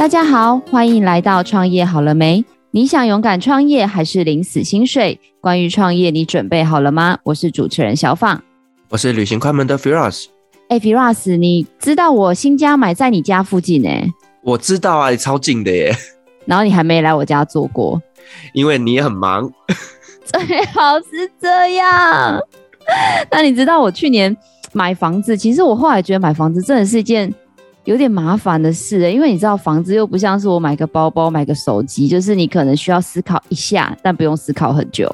大家好，欢迎来到创业好了没？你想勇敢创业还是领死薪水？关于创业，你准备好了吗？我是主持人小放，我是旅行快门的 Firas。哎，Firas，你知道我新家买在你家附近呢？我知道啊，你超近的耶。然后你还没来我家做过，因为你也很忙。最好是这样。那你知道我去年买房子，其实我后来觉得买房子真的是一件。有点麻烦的事，欸，因为你知道房子又不像是我买个包包、买个手机，就是你可能需要思考一下，但不用思考很久。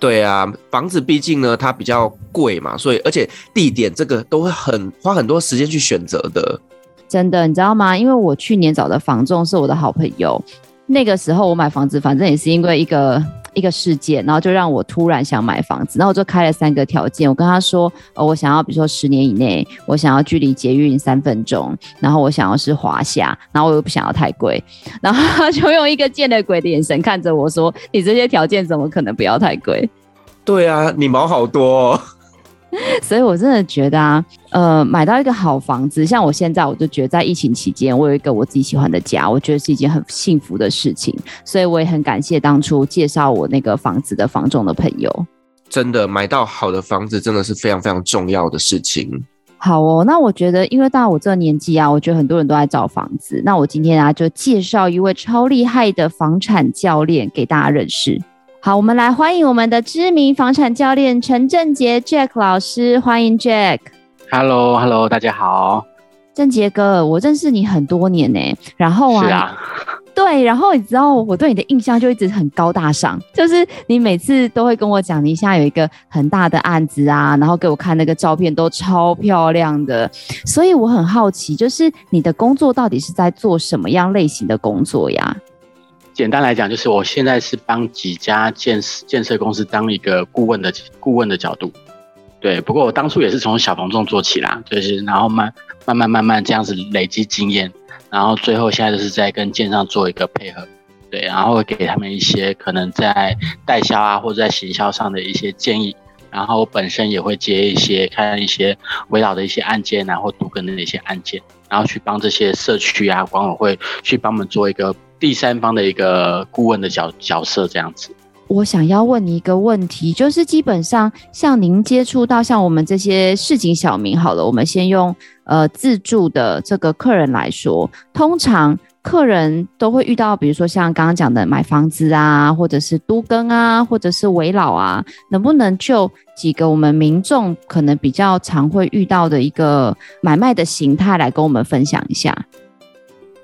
对啊，房子毕竟呢，它比较贵嘛，所以而且地点这个都会很花很多时间去选择的。真的，你知道吗？因为我去年找的房仲是我的好朋友，那个时候我买房子，反正也是因为一个。一个事件，然后就让我突然想买房子，然后我就开了三个条件。我跟他说，呃，我想要比如说十年以内，我想要距离捷运三分钟，然后我想要是华夏，然后我又不想要太贵，然后他就用一个见了鬼的眼神看着我说：“你这些条件怎么可能不要太贵？”对啊，你毛好多。所以，我真的觉得啊，呃，买到一个好房子，像我现在，我就觉得在疫情期间，我有一个我自己喜欢的家，我觉得是一件很幸福的事情。所以，我也很感谢当初介绍我那个房子的房仲的朋友。真的，买到好的房子真的是非常非常重要的事情。好哦，那我觉得，因为到我这个年纪啊，我觉得很多人都在找房子。那我今天啊，就介绍一位超厉害的房产教练给大家认识。好，我们来欢迎我们的知名房产教练陈正杰 Jack 老师，欢迎 Jack。Hello，Hello，大家好。正杰哥，我认识你很多年呢，然后啊，是啊，对，然后你知道我对你的印象就一直很高大上，就是你每次都会跟我讲，你现在有一个很大的案子啊，然后给我看那个照片都超漂亮的，所以我很好奇，就是你的工作到底是在做什么样类型的工作呀？简单来讲，就是我现在是帮几家建建设公司当一个顾问的顾问的角度，对。不过我当初也是从小房仲做起啦，就是然后慢慢慢慢慢这样子累积经验，然后最后现在就是在跟建商做一个配合，对，然后给他们一些可能在代销啊或者在行销上的一些建议，然后我本身也会接一些看一些围绕的一些案件啊或都更的一些案件，然后去帮这些社区啊管委会去帮我们做一个。第三方的一个顾问的角角色这样子，我想要问你一个问题，就是基本上像您接触到像我们这些市井小民，好了，我们先用呃自住的这个客人来说，通常客人都会遇到，比如说像刚刚讲的买房子啊，或者是都更啊，或者是危老啊，能不能就几个我们民众可能比较常会遇到的一个买卖的形态来跟我们分享一下？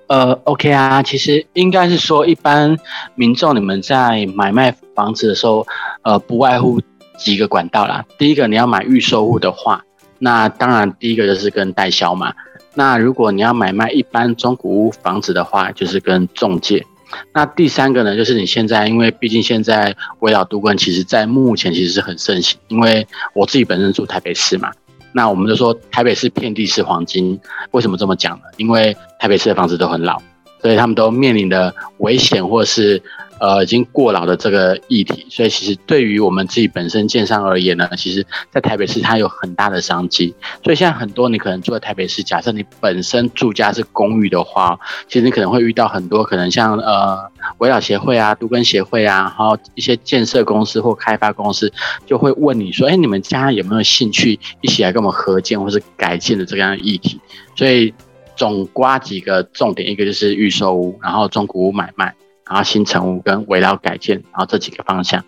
呃，OK 啊，其实应该是说，一般民众你们在买卖房子的时候，呃，不外乎几个管道啦。第一个，你要买预售屋的话，那当然第一个就是跟代销嘛。那如果你要买卖一般中古屋房子的话，就是跟中介。那第三个呢，就是你现在，因为毕竟现在围绕都更，其实在目前其实是很盛行。因为我自己本身住台北市嘛。那我们就说台北市遍地是黄金，为什么这么讲呢？因为台北市的房子都很老，所以他们都面临的危险或是。呃，已经过劳的这个议题，所以其实对于我们自己本身建商而言呢，其实，在台北市它有很大的商机。所以现在很多你可能住在台北市，假设你本身住家是公寓的话，其实你可能会遇到很多可能像呃，危老协会啊、都更协会啊，然后一些建设公司或开发公司就会问你说，哎，你们家有没有兴趣一起来跟我们合建或是改建的这样的议题？所以总刮几个重点，一个就是预售屋，然后中古屋买卖。然后新成屋跟围绕改建，然后这几个方向。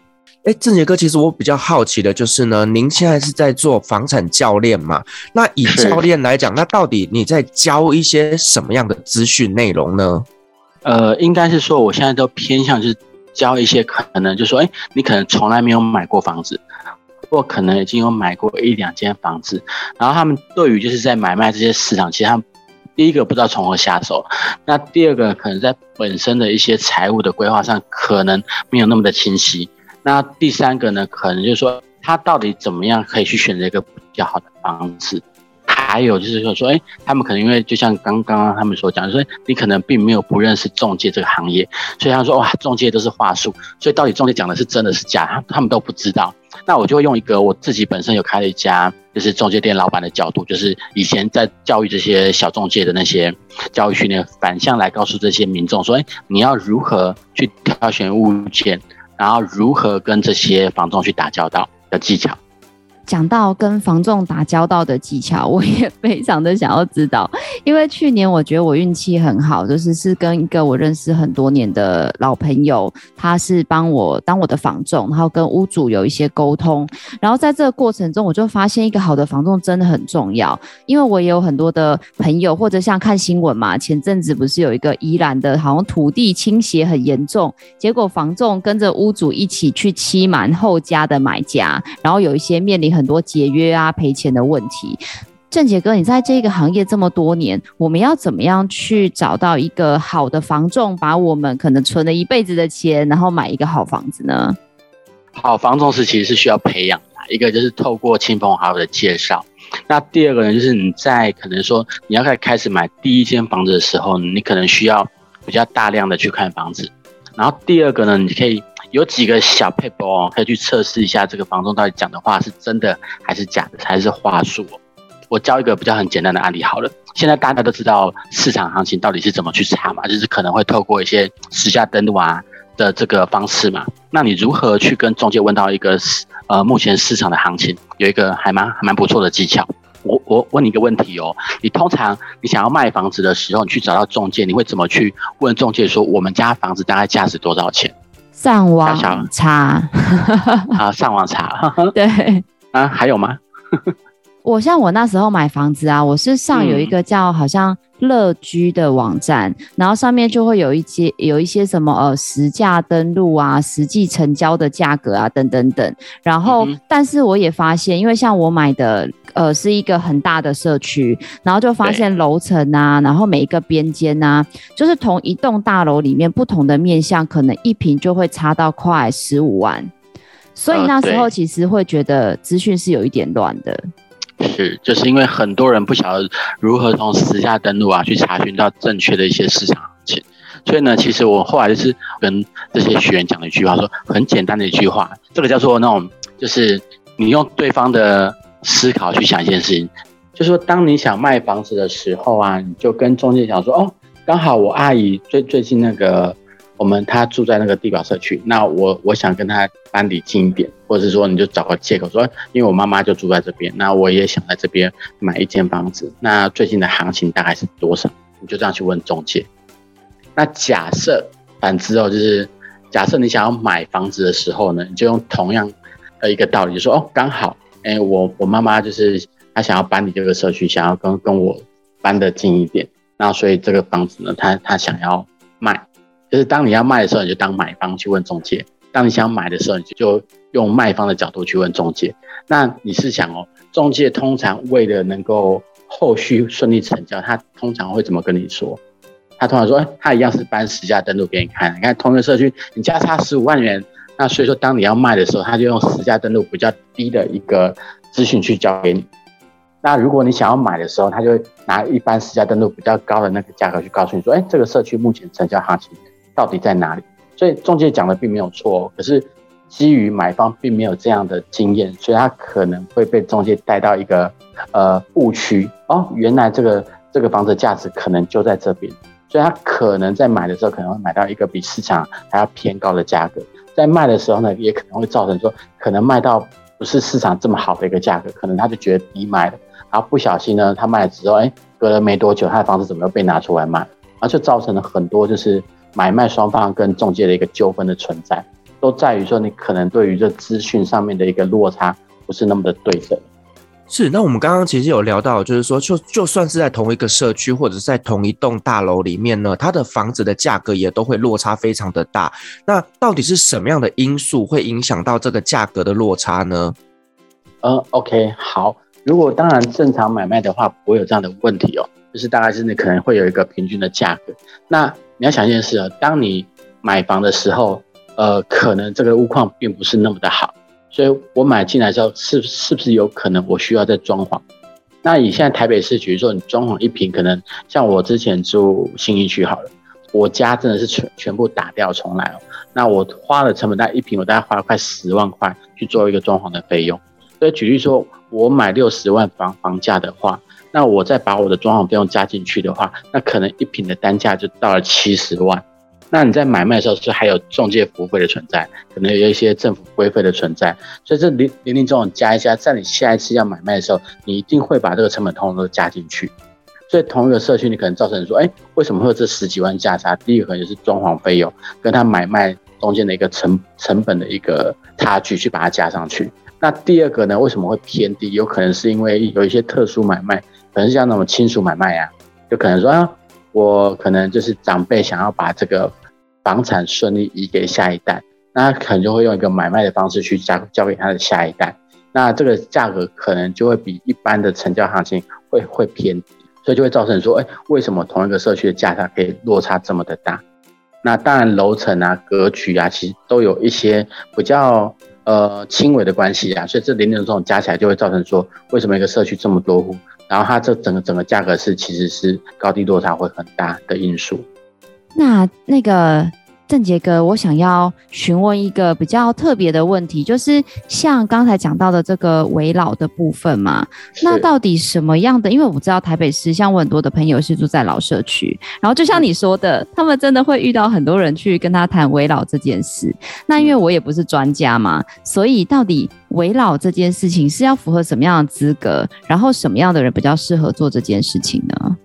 哎，郑杰哥，其实我比较好奇的就是呢，您现在是在做房产教练嘛？那以教练来讲，那到底你在教一些什么样的资讯内容呢？呃，应该是说，我现在都偏向就是教一些可能，就是说，哎，你可能从来没有买过房子，或可能已经有买过一两间房子，然后他们对于就是在买卖这些市场，其实他们。第一个不知道从何下手，那第二个可能在本身的一些财务的规划上可能没有那么的清晰，那第三个呢，可能就是说他到底怎么样可以去选择一个比较好的方式，还有就是说说，哎，他们可能因为就像刚刚他们所讲，说你可能并没有不认识中介这个行业，所以他说哇，中介都是话术，所以到底中介讲的是真的是假，他他们都不知道。那我就会用一个我自己本身有开了一家就是中介店老板的角度，就是以前在教育这些小中介的那些教育训练，反向来告诉这些民众说，哎，你要如何去挑选物件，然后如何跟这些房仲去打交道的技巧。讲到跟房仲打交道的技巧，我也非常的想要知道，因为去年我觉得我运气很好，就是是跟一个我认识很多年的老朋友，他是帮我当我的房仲，然后跟屋主有一些沟通，然后在这个过程中，我就发现一个好的房仲真的很重要，因为我也有很多的朋友，或者像看新闻嘛，前阵子不是有一个宜兰的，好像土地倾斜很严重，结果房仲跟着屋主一起去欺瞒后家的买家，然后有一些面临很。很多节约啊、赔钱的问题，正杰哥，你在这个行业这么多年，我们要怎么样去找到一个好的房仲，把我们可能存了一辈子的钱，然后买一个好房子呢？好房仲是其实是需要培养的，一个就是透过亲朋好友的介绍，那第二个呢，就是你在可能说你要开开始买第一间房子的时候，你可能需要比较大量的去看房子，然后第二个呢，你可以。有几个小撇步哦，可以去测试一下这个房东到底讲的话是真的还是假的，还是话术。我教一个比较很简单的案例好了。现在大家都知道市场行情到底是怎么去查嘛，就是可能会透过一些实价登录啊的这个方式嘛。那你如何去跟中介问到一个呃目前市场的行情？有一个还蛮还蛮不错的技巧。我我问你一个问题哦，你通常你想要卖房子的时候，你去找到中介，你会怎么去问中介说我们家房子大概价值多少钱？上网查。啊，上网查，对。啊，还有吗？我像我那时候买房子啊，我是上有一个叫好像乐居的网站，嗯、然后上面就会有一些有一些什么呃实价登录啊，实际成交的价格啊等等等。然后，嗯、但是我也发现，因为像我买的呃是一个很大的社区，然后就发现楼层啊，然后每一个边间啊，就是同一栋大楼里面不同的面向，可能一平就会差到快十五万。所以那时候其实会觉得资讯是有一点乱的。是，就是因为很多人不晓得如何从私下登录啊去查询到正确的一些市场行情，所以呢，其实我后来就是跟这些学员讲了一句话，说很简单的一句话，这个叫做那种，就是你用对方的思考去想一件事情，就是说当你想卖房子的时候啊，你就跟中介讲说，哦，刚好我阿姨最最近那个。我们他住在那个地表社区，那我我想跟他搬离近一点，或者是说你就找个借口说，因为我妈妈就住在这边，那我也想在这边买一间房子，那最近的行情大概是多少？你就这样去问中介。那假设反之哦，就是假设你想要买房子的时候呢，你就用同样的一个道理，就说哦，刚好，哎，我我妈妈就是她想要搬离这个社区，想要跟跟我搬得近一点，那所以这个房子呢，她她想要卖。就是当你要卖的时候，你就当买方去问中介；当你想买的时候，你就用卖方的角度去问中介。那你是想哦，中介通常为了能够后续顺利成交，他通常会怎么跟你说？他通常说，哎，他一样是搬十家登录给你看。你看同一个社区，你价差十五万元，那所以说当你要卖的时候，他就用实价登录比较低的一个资讯去交给你。那如果你想要买的时候，他就拿一般实价登录比较高的那个价格去告诉你说，哎，这个社区目前成交行情。到底在哪里？所以中介讲的并没有错，可是基于买方并没有这样的经验，所以他可能会被中介带到一个呃误区哦。原来这个这个房子价值可能就在这边，所以他可能在买的时候可能会买到一个比市场还要偏高的价格，在卖的时候呢，也可能会造成说可能卖到不是市场这么好的一个价格，可能他就觉得低卖了，然后不小心呢，他卖了之后，哎，隔了没多久，他的房子怎么又被拿出来卖，而就造成了很多就是。买卖双方跟中介的一个纠纷的存在，都在于说你可能对于这资讯上面的一个落差不是那么的对等。是，那我们刚刚其实有聊到，就是说，就就算是在同一个社区或者是在同一栋大楼里面呢，它的房子的价格也都会落差非常的大。那到底是什么样的因素会影响到这个价格的落差呢？嗯，OK，好，如果当然正常买卖的话，不会有这样的问题哦，就是大概是你可能会有一个平均的价格。那你要想一件事啊，当你买房的时候，呃，可能这个屋况并不是那么的好，所以我买进来之后，是是不是有可能我需要再装潢？那以现在台北市，比如说你装潢一平，可能像我之前住信义区好了，我家真的是全全部打掉重来哦。那我花了成本大概一平，我大概花了快十万块去做一个装潢的费用。所以举例说，我买六十万房房价的话，那我再把我的装潢费用加进去的话，那可能一平的单价就到了七十万。那你在买卖的时候是还有中介服务费的存在，可能有一些政府规费的存在，所以这零零零总总加一加，在你下一次要买卖的时候，你一定会把这个成本通通都加进去。所以同一个社区，你可能造成说，哎，为什么会有这十几万价差？第一个可能就是装潢费用跟他买卖中间的一个成 成本的一个差距，去把它加上去。那第二个呢，为什么会偏低？有可能是因为有一些特殊买卖，可能是像那种亲属买卖啊，就可能说啊，我可能就是长辈想要把这个。房产顺利移给下一代，那他可能就会用一个买卖的方式去交交给他的下一代，那这个价格可能就会比一般的成交行情会会偏低，所以就会造成说，哎，为什么同一个社区的价差可以落差这么的大？那当然楼层啊、格局啊，其实都有一些比较呃轻微的关系啊，所以这零零总总加起来就会造成说，为什么一个社区这么多户，然后它这整个整个价格是其实是高低落差会很大的因素。那那个正杰哥，我想要询问一个比较特别的问题，就是像刚才讲到的这个围老的部分嘛，那到底什么样的？因为我知道台北市，像我很多的朋友是住在老社区，然后就像你说的，他们真的会遇到很多人去跟他谈围老这件事。那因为我也不是专家嘛，所以到底围老这件事情是要符合什么样的资格？然后什么样的人比较适合做这件事情呢？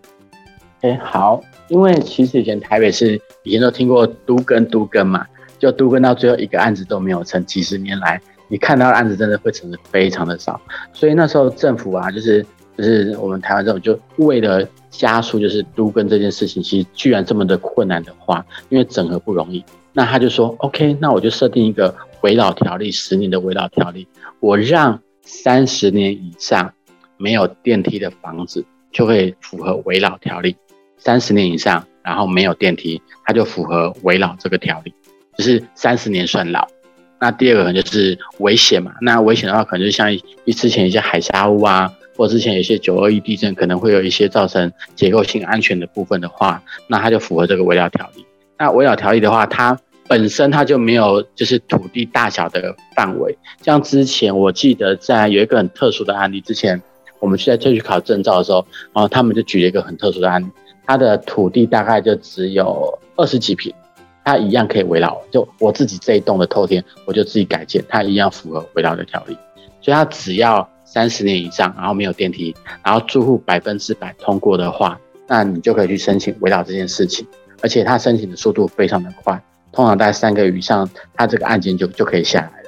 哎，好。因为其实以前台北市以前都听过都更都更嘛，就都更到最后一个案子都没有成，几十年来你看到案子真的会成的非常的少，所以那时候政府啊，就是就是我们台湾政府就为了加速就是都更这件事情，其实居然这么的困难的话，因为整合不容易，那他就说 OK，那我就设定一个危老条例，十年的危老条例，我让三十年以上没有电梯的房子就会符合危老条例。三十年以上，然后没有电梯，它就符合危老这个条例，就是三十年算老。那第二个可能就是危险嘛，那危险的话，可能就像一之前一些海砂屋啊，或之前有一些九二一地震，可能会有一些造成结构性安全的部分的话，那它就符合这个危老条例。那危老条例的话，它本身它就没有就是土地大小的范围，像之前我记得在有一个很特殊的案例，之前我们去在这去考证照的时候，然后他们就举了一个很特殊的案例。它的土地大概就只有二十几平，它一样可以围绕。就我自己这一栋的透天，我就自己改建，它一样符合围绕的条例。所以它只要三十年以上，然后没有电梯，然后住户百分之百通过的话，那你就可以去申请围绕这件事情。而且它申请的速度非常的快，通常大概三个月以上，它这个案件就就可以下来。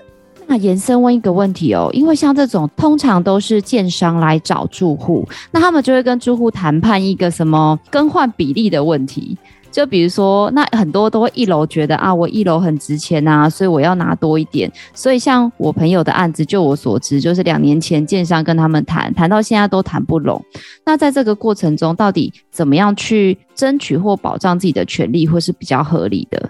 那延伸问一个问题哦，因为像这种通常都是建商来找住户，那他们就会跟住户谈判一个什么更换比例的问题，就比如说，那很多都会一楼觉得啊，我一楼很值钱啊，所以我要拿多一点。所以像我朋友的案子，就我所知，就是两年前建商跟他们谈，谈到现在都谈不拢。那在这个过程中，到底怎么样去争取或保障自己的权利，会是比较合理的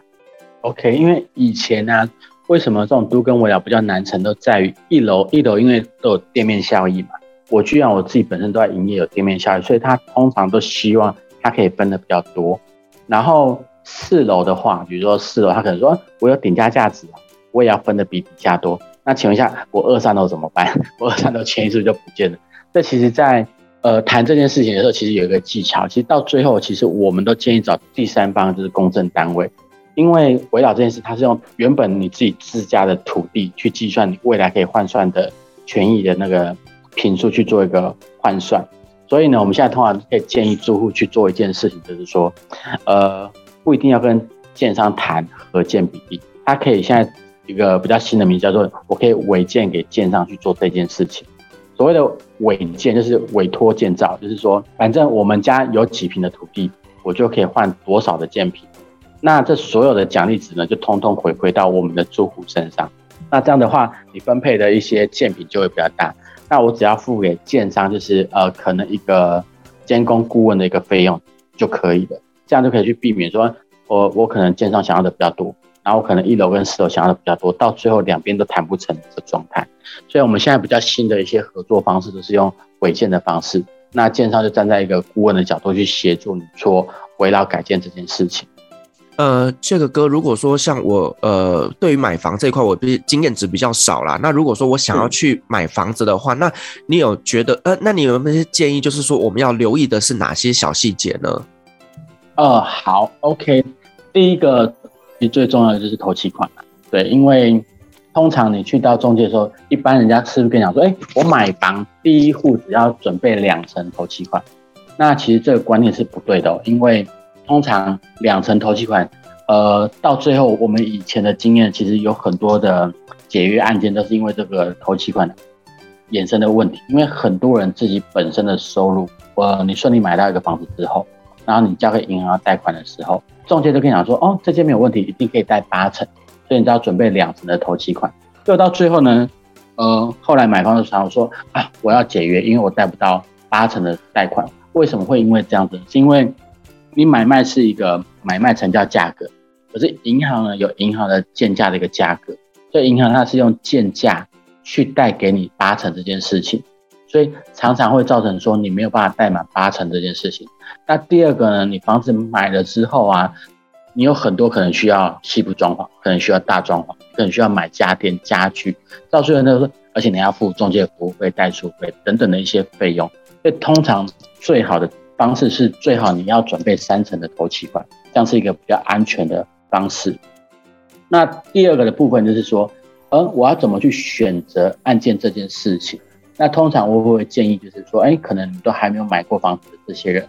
？OK，因为以前呢、为什么这种都更危老比较难成，都在于一楼一楼因为都有店面效益嘛。我居然我自己本身都在营业，有店面效益，所以他通常都希望他可以分的比较多。然后四楼的话，比如说四楼，他可能说我有顶加价值，我也要分的比底价多。那请问一下，我二三楼怎么办？我二三楼钱是不是就不见了？这其实在呃谈这件事情的时候，其实有一个技巧。其实到最后，其实我们都建议找第三方，就是公证单位。因为围绕这件事，它是用原本你自己自家的土地去计算你未来可以换算的权益的那个坪数去做一个换算，所以呢，我们现在通常可以建议住户去做一件事情，就是说，呃，不一定要跟建商谈合建比例，它可以现在一个比较新的名字叫做，我可以委建给建商去做这件事情。所谓的委建就是委托建造，就是说，反正我们家有几平的土地，我就可以换多少的建坪。那这所有的奖励值呢，就通通回馈到我们的住户身上。那这样的话，你分配的一些建品就会比较大。那我只要付给建商，就是呃，可能一个监工顾问的一个费用就可以了。这样就可以去避免说，我我可能建商想要的比较多，然后可能一楼跟四楼想要的比较多，到最后两边都谈不成的状态。所以我们现在比较新的一些合作方式都是用违建的方式，那建商就站在一个顾问的角度去协助你做围绕改建这件事情。呃，这个哥，如果说像我，呃，对于买房这一块，我比经验值比较少啦。那如果说我想要去买房子的话，那你有觉得，呃，那你有没有一些建议，就是说我们要留意的是哪些小细节呢？呃，好，OK，第一个。其实最重要的就是头期款，对，因为通常你去到中介的时候，一般人家是不是跟你讲说，哎，我买房第一户只要准备两成头期款，那其实这个观念是不对的哦，因为通常两成头期款，呃，到最后我们以前的经验，其实有很多的解约案件都是因为这个头期款衍生的问题，因为很多人自己本身的收入，呃，你顺利买到一个房子之后，然后你交给银行贷款的时候。中介就跟你讲说，哦，这间没有问题，一定可以贷八成，所以你只要准备两成的头期款。结果到最后呢，呃，后来买方的时候说，啊，我要解约，因为我贷不到八成的贷款。为什么会因为这样子？是因为你买卖是一个买卖成交价格，可是银行呢有银行的建价的一个价格，所以银行它是用建价去贷给你八成这件事情，所以常常会造成说你没有办法贷满八成这件事情。那第二个呢？你房子买了之后啊，你有很多可能需要细部装潢，可能需要大装潢，可能需要买家电家具，到最后那个，而且你要付中介服务费、代书费等等的一些费用。所以通常最好的方式是，最好你要准备三层的头期款，这样是一个比较安全的方式。那第二个的部分就是说，呃，我要怎么去选择案件这件事情？那通常我会建议就是说，哎，可能你都还没有买过房子的这些人。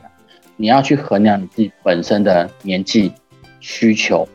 你要去衡量你自己本身的年纪需求，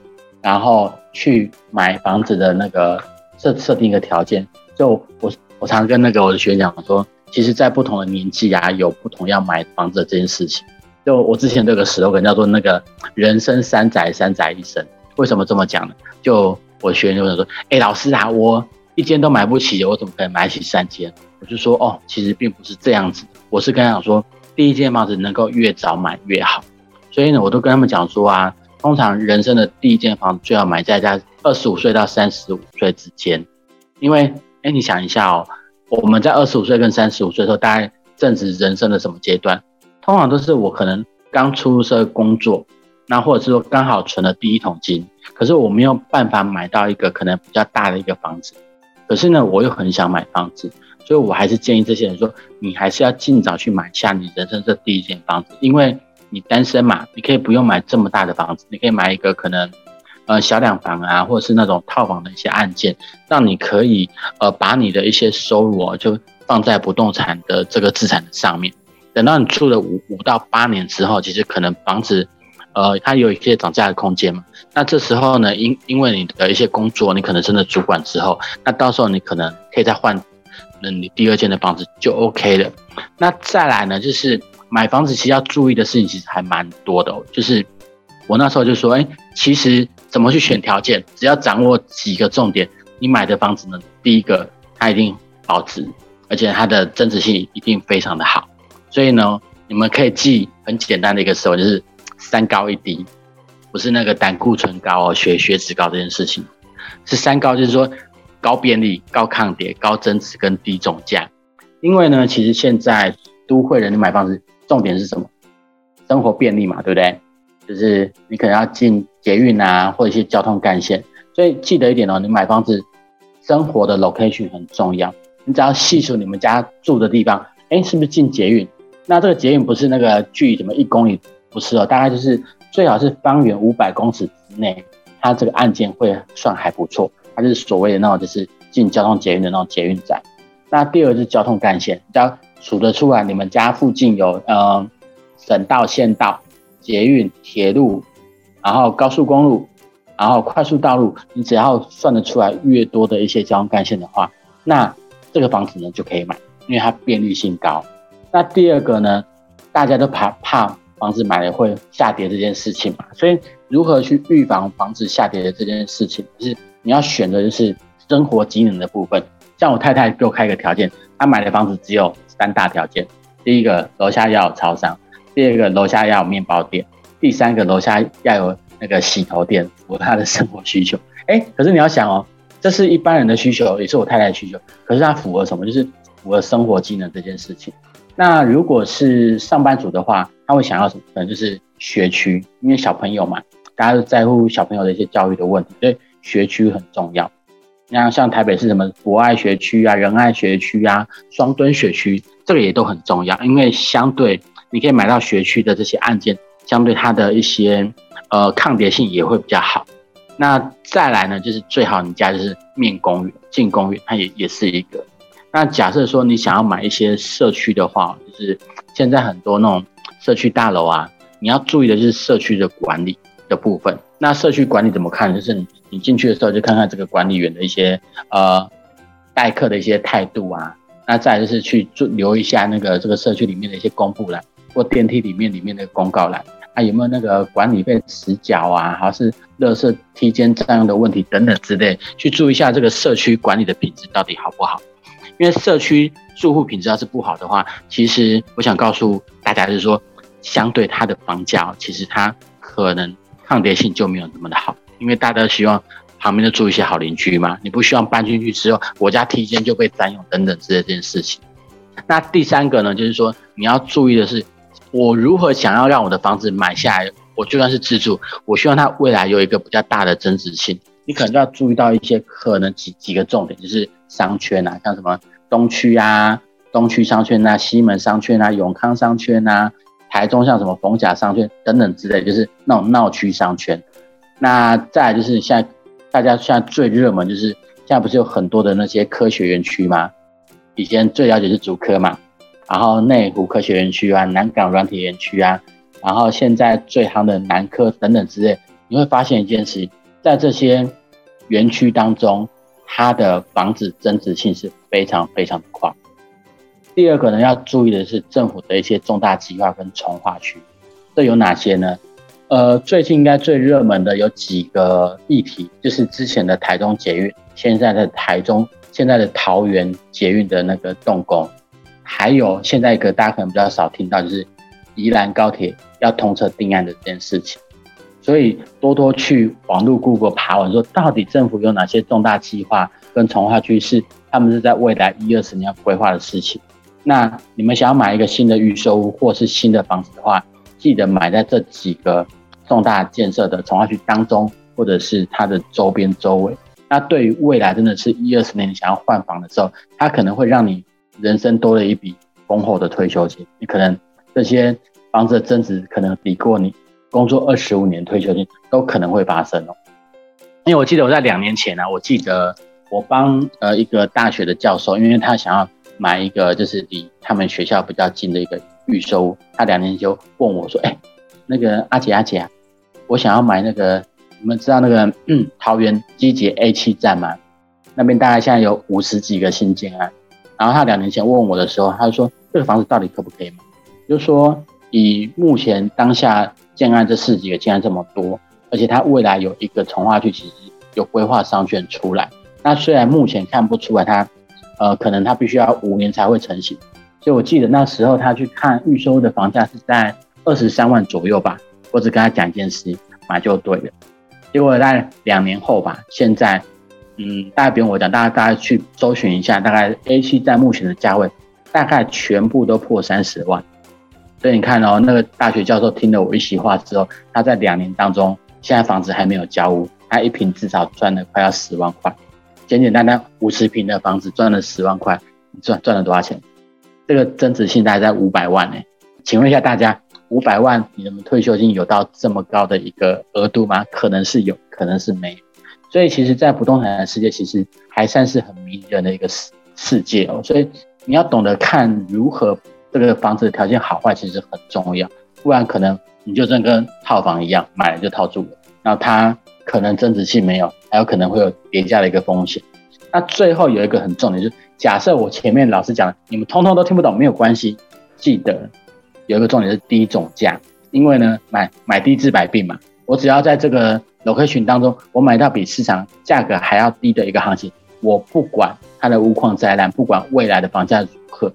然后去买房子的那个设设定一个条件。就我我常跟那个我的学员讲说，其实，在不同的年纪啊，有不同要买房子的这件事情。就我之前这个 slogan 叫做那个人生三宅，三宅一生。为什么这么讲呢？就我学员就会说，哎，老师啊，我一间都买不起，我怎么可能买起三间？我就说，哦，其实并不是这样子。我是跟他讲说。第一间房子能够越早买越好，所以呢，我都跟他们讲说啊，通常人生的第一间房子最好买在在二十五岁到三十五岁之间，因为，哎，你想一下哦，我们在二十五岁跟三十五岁的时候，大概正值人生的什么阶段？通常都是我可能刚出社会工作，那或者是说刚好存了第一桶金，可是我没有办法买到一个可能比较大的一个房子，可是呢，我又很想买房子。所以，我还是建议这些人说，你还是要尽早去买下你人生这第一间房子，因为你单身嘛，你可以不用买这么大的房子，你可以买一个可能，呃，小两房啊，或者是那种套房的一些案件，让你可以呃把你的一些收入哦，就放在不动产的这个资产的上面。等到你住了五五到八年之后，其实可能房子，呃，它有一些涨价的空间嘛。那这时候呢，因因为你的一些工作，你可能升了主管之后，那到时候你可能可以再换。那你第二间的房子就 OK 了。那再来呢，就是买房子其实要注意的事情其实还蛮多的。就是我那时候就说，哎，其实怎么去选条件，只要掌握几个重点，你买的房子呢，第一个它一定保值，而且它的增值性一定非常的好。所以呢，你们可以记很简单的一个词汇，就是三高一低，不是那个胆固醇高哦，血血脂高这件事情，是三高，就是说。高便利、高抗跌、高增值跟低总价，因为呢，其实现在都会人买房子，重点是什么？生活便利嘛，对不对？就是你可能要进捷运啊，或者一些交通干线，所以记得一点哦，你买房子生活的 location 很重要。你只要细数你们家住的地方，哎，是不是近捷运？那这个捷运不是那个距离怎么一公里，不是哦，大概就是最好是方圆五百公尺之内，它这个案件会算还不错。它就是所谓的那种，就是近交通捷运的那种捷运站。那第二是交通干线，只要数得出来，你们家附近有呃省道、县道、捷运、铁路，然后高速公路，然后快速道路，你只要算得出来越多的一些交通干线的话，那这个房子呢就可以买，因为它便利性高。那第二个呢，大家都怕怕房子买了会下跌这件事情嘛，所以如何去预防房子下跌的这件事情，就是。你要选的就是生活机能的部分，像我太太给我开一个条件，她买的房子只有三大条件：第一个，楼下要有超商；第二个，楼下要有面包店；第三个，楼下要有那个洗头店，符合他的生活需求。哎，可是你要想哦，这是一般人的需求，也是我太太的需求，可是它符合什么？就是符合生活技能这件事情。那如果是上班族的话，他会想要什么？可能就是学区，因为小朋友嘛，大家都在乎小朋友的一些教育的问题，所以学区很重要。那像台北是什么博爱学区啊、仁爱学区啊、双墩学区，这个也都很重要，因为相对你可以买到学区的这些案件，相对它的一些呃抗跌性也会比较好。那再来呢，就是最好你家就是面公园、近公园，它也也是一个。那假设说你想要买一些社区的话，就是现在很多那种社区大楼啊，你要注意的就是社区的管理的部分。那社区管理怎么看？就是你你进去的时候就看看这个管理员的一些呃待客的一些态度啊。那再就是去注留一下那个这个社区里面的一些公布栏或电梯里面里面的公告栏，啊有没有那个管理费死角啊，还是垃圾梯间占用的问题等等之类，去注意一下这个社区管理的品质到底好不好。因为社区住户品质要是不好的话，其实我想告诉大家就是说，相对它的房价，其实它可能抗跌性就没有那么的好。因为大家都希望旁边的住一些好邻居嘛，你不希望搬进去之后，我家梯间就被占用等等之类这件事情。那第三个呢，就是说你要注意的是，我如何想要让我的房子买下来，我就算是自住，我希望它未来有一个比较大的增值性。你可能就要注意到一些可能几几个重点，就是商圈啊，像什么东区啊、东区商圈啊、西门商圈啊、永康商圈啊、台中像什么逢甲商圈等等之类，就是那种闹区商圈。那再就是现在大家现在最热门就是现在不是有很多的那些科学园区吗？以前最了解是竹科嘛，然后内湖科学园区啊、南港软体园区啊，然后现在最夯的南科等等之类，你会发现一件事。在这些园区当中，它的房子增值性是非常非常的快。第二个呢，要注意的是政府的一些重大计划跟重划区，这有哪些呢？呃，最近应该最热门的有几个议题，就是之前的台中捷运，现在的台中，现在的桃园捷运的那个动工，还有现在一个大家可能比较少听到，就是宜兰高铁要通车定案的这件事情。所以多多去网络 Google 爬文，说到底政府有哪些重大计划跟从化区是他们是在未来一二十年要规划的事情。那你们想要买一个新的预售屋或是新的房子的话，记得买在这几个重大建设的从化区当中，或者是它的周边周围。那对于未来真的是一二十年你想要换房的时候，它可能会让你人生多了一笔丰厚的退休金。你可能这些房子的增值可能抵过你。工作二十五年退休金都可能会发生哦，因为我记得我在两年前呢、我记得我帮呃一个大学的教授，因为他想要买一个就是离他们学校比较近的一个预售屋，他两年前就问我说：“哎、那个阿姐阿姐啊，我想要买那个，你们知道那个嗯桃园机捷 A 七站吗？那边大概现在有五十几个新建案，然后他两年前问我的时候，他就说这个房子到底可不可以买？就说以目前当下。建案这四几个建案这么多，而且它未来有一个重划区，其实有规划商圈出来。那虽然目前看不出来它，呃，可能它必须要五年才会成型。所以我记得那时候他去看预售的房价是在二十三万左右吧。我只跟他讲一件事，买就对了。结果在两年后吧，现在，嗯，大概不用我讲，大家大家去搜寻一下，大概 A 七在目前的价位，大概全部都破三十万。所以你看哦，那个大学教授听了我一席话之后，他在两年当中，现在房子还没有交屋，他一平至少赚了快要十万块，简简单单五十平的房子赚了十万块，你赚赚了多少钱？这个增值性大概在五百万呢。请问一下大家，五百万你们退休金有到这么高的一个额度吗？可能是有，可能是没有。所以其实，在不动产的世界，其实还算是很迷人的一个世世界哦。所以你要懂得看如何。这个房子的条件好坏其实很重要，不然可能你就真跟套房一样，买了就套住了，然后它可能增值性没有，还有可能会有跌价的一个风险。那最后有一个很重点，就是假设我前面老师讲的，你们通通都听不懂没有关系，记得有一个重点是低总价，因为呢买买低治百病嘛，我只要在这个 location 当中，我买到比市场价格还要低的一个行情，我不管它的屋况灾难，不管未来的房价如何。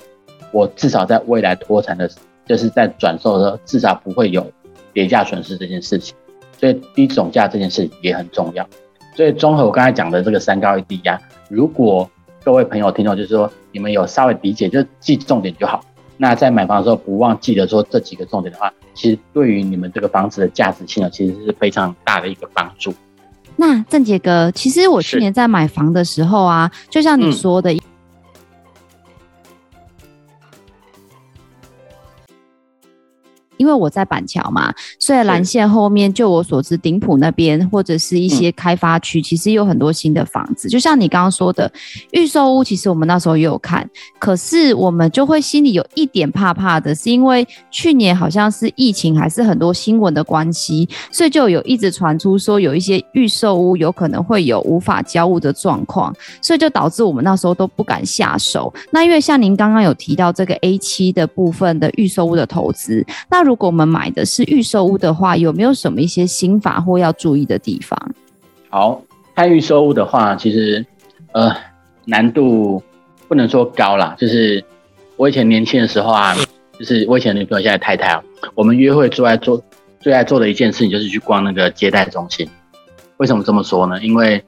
我至少在未来脱产的，就是在转售的时候，至少不会有跌价损失这件事情，所以低总价这件事也很重要。所以综合我刚才讲的这个三高一低压，如果各位朋友听到，就是说你们有稍微理解，就记重点就好。那在买房的时候，不忘记得说这几个重点的话，其实对于你们这个房子的价值性呢，其实是非常大的一个帮助。那郑杰哥，其实我去年在买房的时候啊，就像你说的。嗯因为我在板桥嘛，所以蓝线后面，就我所知，顶埔那边或者是一些开发区，其实有很多新的房子。就像你刚刚说的，预售屋，其实我们那时候也有看，可是我们就会心里有一点怕怕的，是因为去年好像是疫情还是很多新闻的关系，所以就有一直传出说有一些预售屋有可能会有无法交屋的状况，所以就导致我们那时候都不敢下手。那因为像您刚刚有提到这个 A 七的部分的预售屋的投资，那如果我们买的是预售屋的话，有没有什么一些心法或要注意的地方？好，看预售屋的话，其实呃难度不能说高啦，就是我以前年轻的时候啊，就是我以前女朋友现在太太啊，我们约会最爱做最爱做的一件事情就是去逛那个接待中心。为什么这么说呢？因为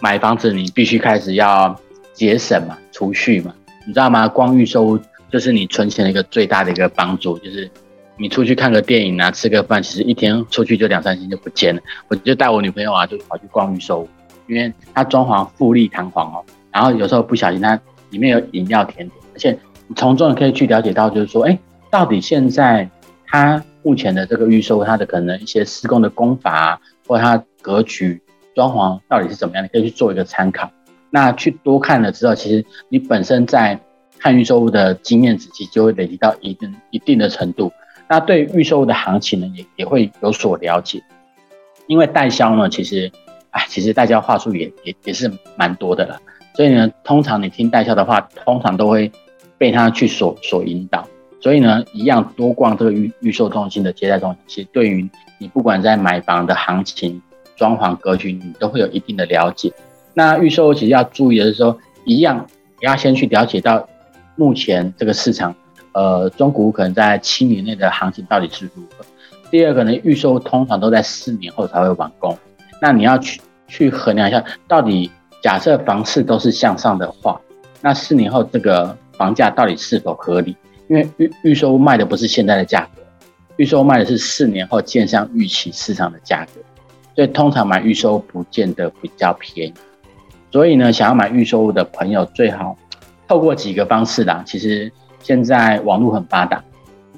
买房子你必须开始要节省嘛，储蓄嘛，你知道吗？光预售屋就是你存钱的一个最大的一个帮助，就是。你出去看个电影啊，吃个饭，其实一天出去就两三千就不见了。我就带我女朋友啊，就跑去逛预售，因为它装潢富丽堂皇哦。然后有时候不小心，它里面有饮料甜点，而且你从中也可以去了解到，就是说，哎，到底现在它目前的这个预售，它的可能一些施工的工法啊，或者它格局装潢到底是怎么样，你可以去做一个参考。那去多看了之后，其实你本身在看预售屋的经验值，其实就会累积到一定一定的程度。那对预售的行情呢，也也会有所了解，因为代销呢，其实，哎，其实代销话术也也也是蛮多的了，所以呢，通常你听代销的话，通常都会被他去所所引导，所以呢，一样多逛这个预预售中心的接待中心，其实对于你不管在买房的行情、装潢格局，你都会有一定的了解。那预售其实要注意的是说，一样你要先去了解到目前这个市场。呃，中古可能在七年内的行情到底是如何？第二个呢，预售通常都在四年后才会完工。那你要去去衡量一下，到底假设房市都是向上的话，那四年后这个房价到底是否合理？因为预预售卖的不是现在的价格，预售卖的是四年后建商预期市场的价格，所以通常买预售不见得比较便宜。所以呢，想要买预售的朋友，最好透过几个方式啦，其实。现在网络很发达，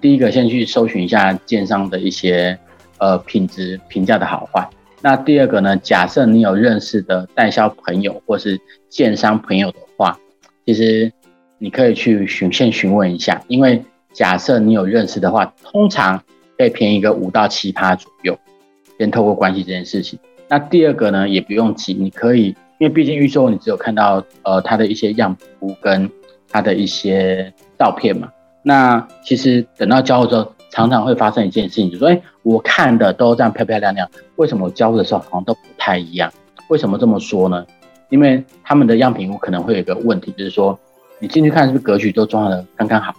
第一个先去搜寻一下建商的一些呃品质评价的好坏。那第二个呢，假设你有认识的代销朋友或是建商朋友的话，其实你可以去询先询问一下，因为假设你有认识的话，通常可以便宜个五到七趴左右。先透过关系这件事情。那第二个呢，也不用急，你可以，因为毕竟预售你只有看到呃它的一些样图跟它的一些。照片嘛，那其实等到交付之后，常常会发生一件事情，就说，哎，我看的都这样漂漂亮亮，为什么我交付的时候好像都不太一样？为什么这么说呢？因为他们的样品屋可能会有一个问题，就是说，你进去看是不是格局都装的刚刚好，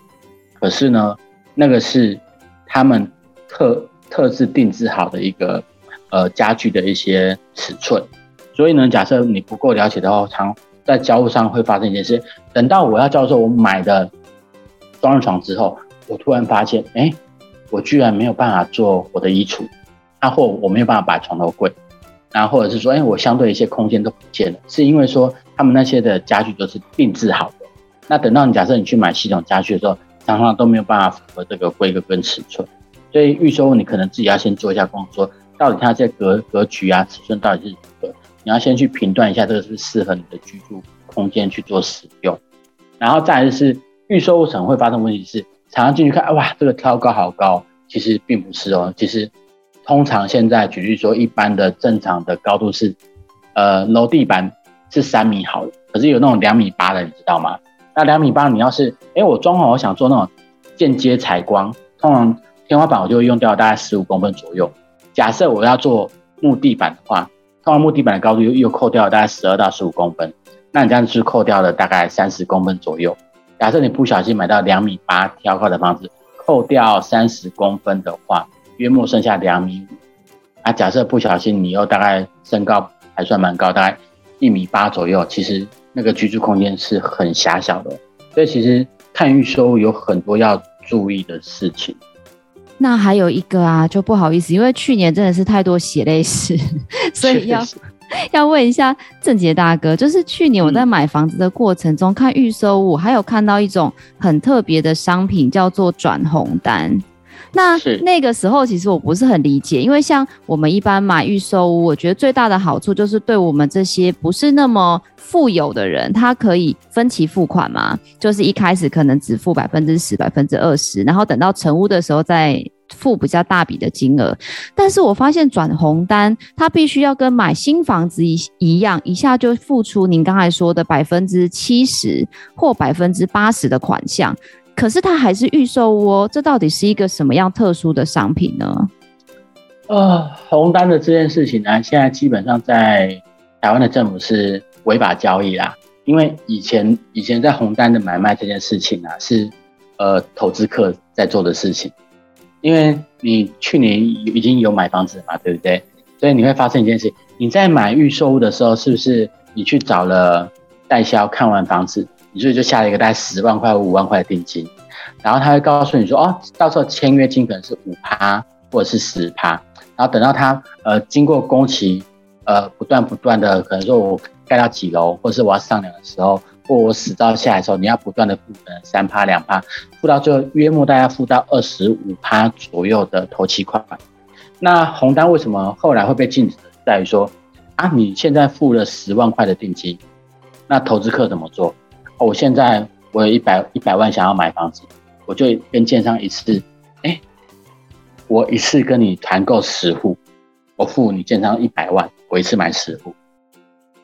可是呢，那个是他们特特制定制好的一个呃家具的一些尺寸，所以呢，假设你不够了解的话，常在交货上会发生一件事，等到我要交的时候，我买的。装上床之后，我突然发现，哎、我居然没有办法做我的衣橱，啊、或我没有办法摆床头柜，然后或者是说，哎、我相对一些空间都不见了，是因为说他们那些的家具都是定制好的。那等到你假设你去买系统家具的时候，常常都没有办法符合这个规格跟尺寸，所以预售你可能自己要先做一下工作，到底它这格格局啊、尺寸到底是如何，你要先去评断一下这个是不是适合你的居住空间去做使用，然后再来就是。预售屋可能会发生问题是，常常进去看，哇，这个挑高好高，其实并不是哦。其实，通常现在举例说，一般的正常的高度是，呃，楼地板是三米好的，可是有那种两米八的，你知道吗？那两米八，你要是，哎，我装潢，我想做那种间接采光，通常天花板我就会用掉大概十五公分左右。假设我要做木地板的话，通常木地板的高度又又扣掉了大概十二到十五公分，那你这样子扣掉了大概三十公分左右。假设你不小心买到两米八挑高的房子，扣掉三十公分的话，约莫剩下两米五。啊，假设不小心你又大概身高还算蛮高，大概一米八左右。其实那个居住空间是很狭小的，所以其实看预售有很多要注意的事情。那还有一个啊，就不好意思，因为去年真的是太多血泪史，所以要 要问一下郑杰大哥，就是去年我在买房子的过程中，嗯、看预售屋，还有看到一种很特别的商品，叫做转红单。那那个时候其实我不是很理解，因为像我们一般买预售屋，我觉得最大的好处就是对我们这些不是那么富有的人，他可以分期付款嘛，就是一开始可能只付百分之十、百分之二十，然后等到成屋的时候再付比较大笔的金额。但是我发现转红单，它必须要跟买新房子一一样，一下就付出您刚才说的百分之七十或百分之八十的款项。可是它还是预售屋，这到底是一个什么样特殊的商品呢？呃，红单的这件事情呢，现在基本上在台湾的政府是违法交易啦。因为以前以前在红单的买卖这件事情啊，是呃投资客在做的事情。因为你去年已经有买房子嘛，对不对？所以你会发生一件事：你在买预售屋的时候，是不是你去找了代销看完房子？你所以就下了一个大概十万块、五万块的定金，然后他会告诉你说，哦，到时候签约金可能是五趴或者是十趴，然后等到他呃经过工期呃不断不断的，可能说我盖到几楼，或者是我要上梁的时候，或我死招下来的时候，你要不断的付三趴两趴，付到最后约莫大概付到二十五趴左右的头期款。那红单为什么后来会被禁止？在于说啊，你现在付了十万块的定金，那投资客怎么做？哦我现在我有一百一百万想要买房子，我就跟建商一次，哎、我一次跟你团购十户，我付你建商一百万，我一次买十户，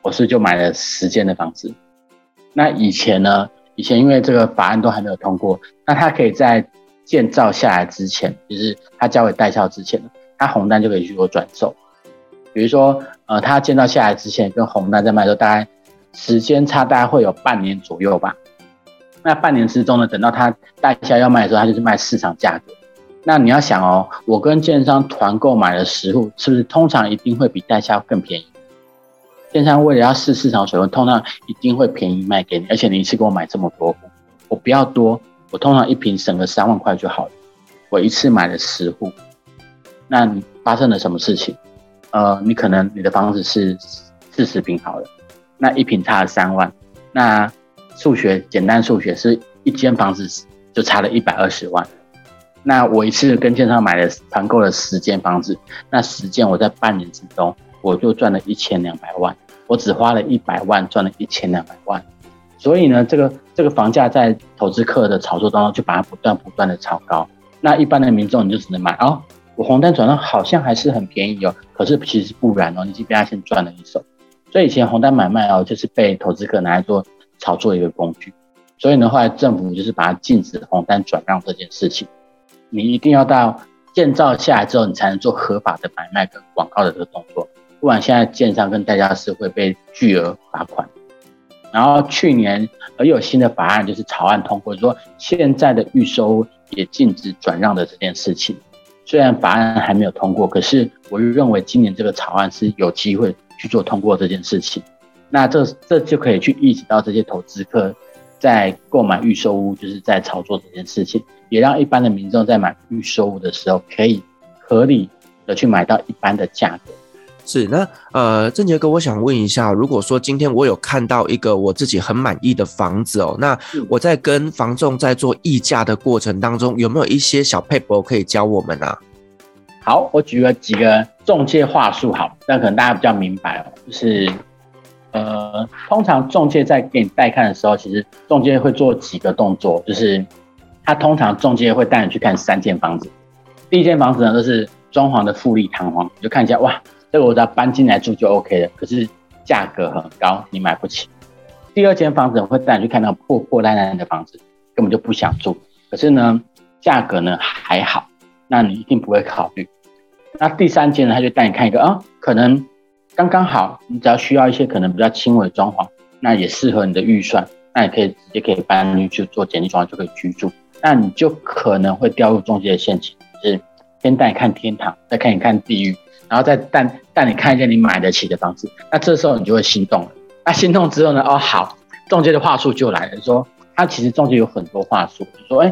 我是就买了十间的房子。那以前呢？以前因为这个法案都还没有通过，那他可以在建造下来之前，就是他交给代销之前，他红单就可以去做转售。比如说，呃，他建造下来之前跟红单在卖的时候，大概。时间差大概会有半年左右吧。那半年之中呢，等到他代销要卖的时候，他就是卖市场价格。那你要想哦，我跟建商团购买了十户，是不是通常一定会比代销更便宜？电商为了要试市场水温，通常一定会便宜卖给你。而且你一次给我买这么多，我不要多，我通常一瓶省个三万块就好了。我一次买了十户，那你发生了什么事情？呃，你可能你的房子是四十平好了。那一瓶差了三万，那数学简单数学是一间房子就差了一百二十万。那我一次跟建商买了团购了十间房子，那十间我在半年之中我就赚了一千两百万，我只花了一百万赚了一千两百万。所以呢，这个这个房价在投资客的炒作当中就把它不断不断的炒高。那一般的民众你就只能买哦，我红单转让好像还是很便宜哦，可是其实不然哦，你就被他先赚了一手。所以以前红单买卖哦，就是被投资客拿来做炒作一个工具。所以呢，后来政府就是把它禁止红单转让这件事情。你一定要到建造下来之后，你才能做合法的买卖跟广告的这个动作。不然现在建商跟代销是会被巨额罚款。然后去年而有新的法案，就是草案通过，说现在的预售也禁止转让的这件事情。虽然法案还没有通过，可是我认为今年这个草案是有机会。去做通过这件事情，那这这就可以去抑制到这些投资客在购买预售屋，就是在炒作这件事情，也让一般的民众在买预售屋的时候，可以合理的去买到一般的价格。是，那呃，正杰哥，我想问一下，如果说今天我有看到一个我自己很满意的房子哦，那我在跟房仲在做议价的过程当中，有没有一些小撇步可以教我们啊？好，我举了几个中介话术，好，那可能大家比较明白哦，就是，呃，通常中介在给你带看的时候，其实中介会做几个动作，就是他通常中介会带你去看三间房子，第一间房子呢，就是装潢的富丽堂皇，你就看一下，哇，这个我只要搬进来住就 OK 了，可是价格很高，你买不起。第二间房子会带你去看那破破烂烂的房子，根本就不想住，可是呢，价格呢还好。那你一定不会考虑。那第三间呢，他就带你看一个啊，可能刚刚好，你只要需要一些可能比较轻微的装潢，那也适合你的预算，那你可以直接可以搬进去做简易装潢就可以居住。那你就可能会掉入中介的陷阱，就是先带你看天堂，再看一看地狱，然后再带带你看一下你买得起的房子。那这时候你就会心动了。那心动之后呢？哦，好，中介的话术就来了，说他其实中介有很多话术，说哎，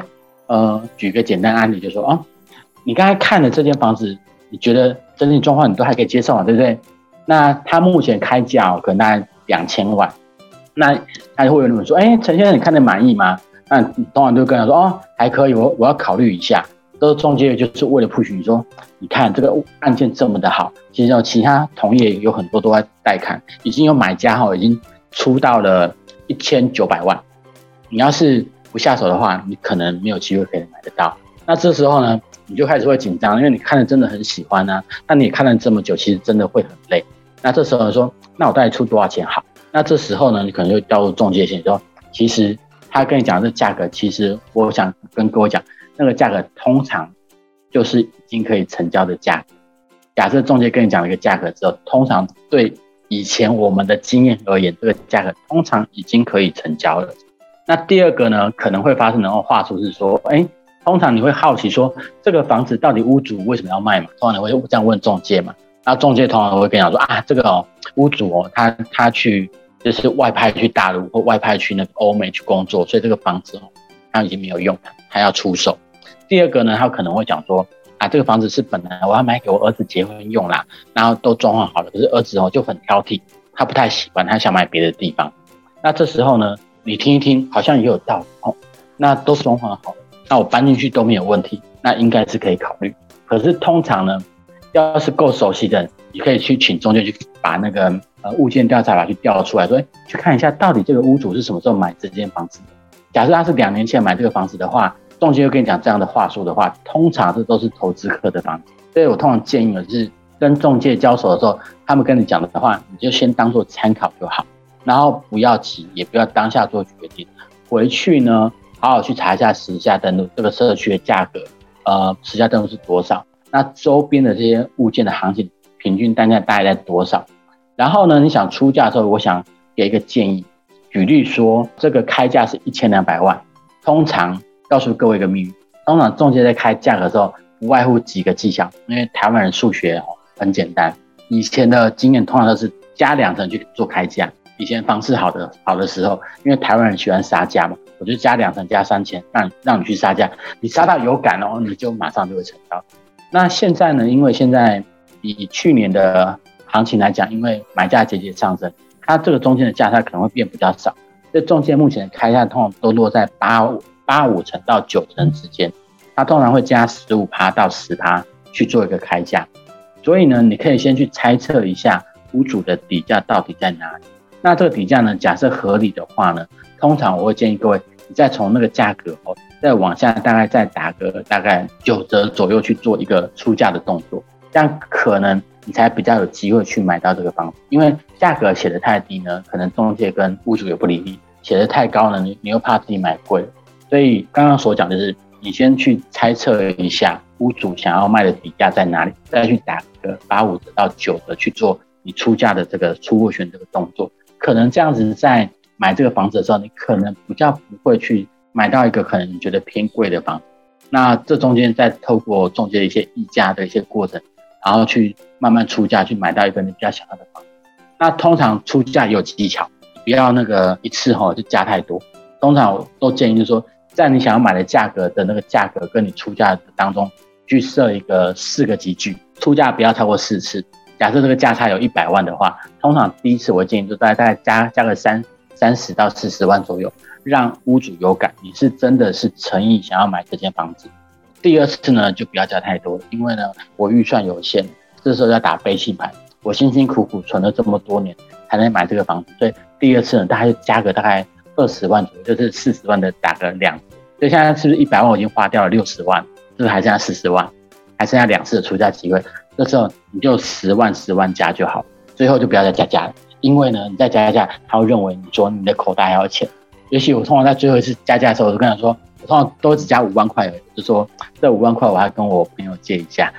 呃，举个简单案例，就说哦，你刚才看了这间房子，你觉得整体状况你都还可以接受嘛，对不对？那他目前开价可能大概两千万，那他就会有人说，哎，陈先生，你看得满意吗？那你通常就跟他说，哦，还可以，我我要考虑一下。都中介就是为了 push 你说，你看这个案件这么的好，其实有其他同业有很多都在带看，已经有买家哈，已经出到了一千九百万。你要是不下手的话，你可能没有机会可以买得到。那这时候呢，你就开始会紧张，因为你看的真的很喜欢啊。那你看了这么久，其实真的会很累。那这时候说，那我到底出多少钱好？那这时候呢，你可能就掉入中介线，说其实他跟你讲这价格，其实我想跟各位讲。那个价格通常就是已经可以成交的价格。假设中介跟你讲了一个价格之后，通常对以前我们的经验而言，这个价格通常已经可以成交了。那第二个呢，可能会发生的话术是说，哎，通常你会好奇说，这个房子到底屋主为什么要卖嘛？通常你会这样问中介嘛？那中介通常会跟你讲说，啊，这个，屋主哦，他他去就是外派去大陆或外派去那个欧美去工作，所以这个房子哦，他已经没有用了，他要出售。第二个呢，他可能会讲说啊，这个房子是本来我要买给我儿子结婚用啦，然后都装潢好了，可是儿子哦就很挑剔，他不太喜欢，他想买别的地方。那这时候呢，你听一听，好像也有道理哦。那都装潢好了，那我搬进去都没有问题，那应该是可以考虑。可是通常呢，要是够熟悉的，你可以去请中介去把那个呃物件调查表去调出来，说，哎，去看一下到底这个屋主是什么时候买这间房子的。假设他是两年前买这个房子的话。中介又跟你讲这样的话术的话，通常这都是投资客的房子，所以我通常建议的是跟中介交手的时候，他们跟你讲的话，你就先当做参考就好，然后不要急，也不要当下做决定，回去呢，好好去查一下时价登录这个社区的价格，呃，时价登录是多少？那周边的这些物件的行情平均单价大概在多少？然后呢，你想出价的时候，我想给一个建议，举例说，这个开价是一千两百万，通常。告诉各位一个秘密，通常中介在开价格的时候，不外乎几个技巧。因为台湾人数学很简单，以前的经验通常都是加两成去做开价。以前房市好的好的时候，因为台湾人喜欢杀价嘛，我就加两成加三千，让让你去杀价，你杀到有感哦，你就马上就会成交。那现在呢？因为现在以去年的行情来讲，因为买价节节上升，它这个中间的价差可能会变比较少。这中介目前的开价通常都落在八五。八五成到九成之间，它通常会加十五趴到十趴去做一个开价，所以呢，你可以先去猜测一下屋主的底价到底在哪里。那这个底价呢，假设合理的话呢，通常我会建议各位，你再从那个价格哦，再往下大概再打个大概九折左右去做一个出价的动作，这样可能你才比较有机会去买到这个房子。因为价格写得太低呢，可能中介跟屋主也不理你；写得太高呢，你你又怕自己买贵。所以刚刚所讲的是，你先去猜测一下屋主想要卖的底价在哪里，再去打个八五折到九折去做你出价的这个出货权这个动作，可能这样子在买这个房子的时候，你可能比较不会去买到一个可能你觉得偏贵的房子。那这中间再透过中介一些议价的一些过程，然后去慢慢出价去买到一个你比较想要的房子。那通常出价有技巧，不要那个一次哈就加太多。通常我都建议就是说。在你想要买的价格的那个价格跟你出价当中，去设一个四个集距，出价不要超过四次。假设这个价差有一百万的话，通常第一次我建议就大概大概加加个三三十到四十万左右，让屋主有感你是真的是诚意想要买这间房子。第二次呢就不要加太多，因为呢我预算有限，这时候要打悲情牌。我辛辛苦苦存了这么多年才能买这个房子，所以第二次呢大概就加个大概。二十万左右，就是四十万的打个两，所以现在是不是一百万我已经花掉了六十万，是不是还剩下四十万，还剩下两次的出价机会？这时候你就十万十万加就好，最后就不要再加价了，因为呢，你再加价，他会认为你说你的口袋还要钱。尤其我通常在最后一次加价的时候，我就跟他说，我通常都只加五万块，就说这五万块我还跟我朋友借一下。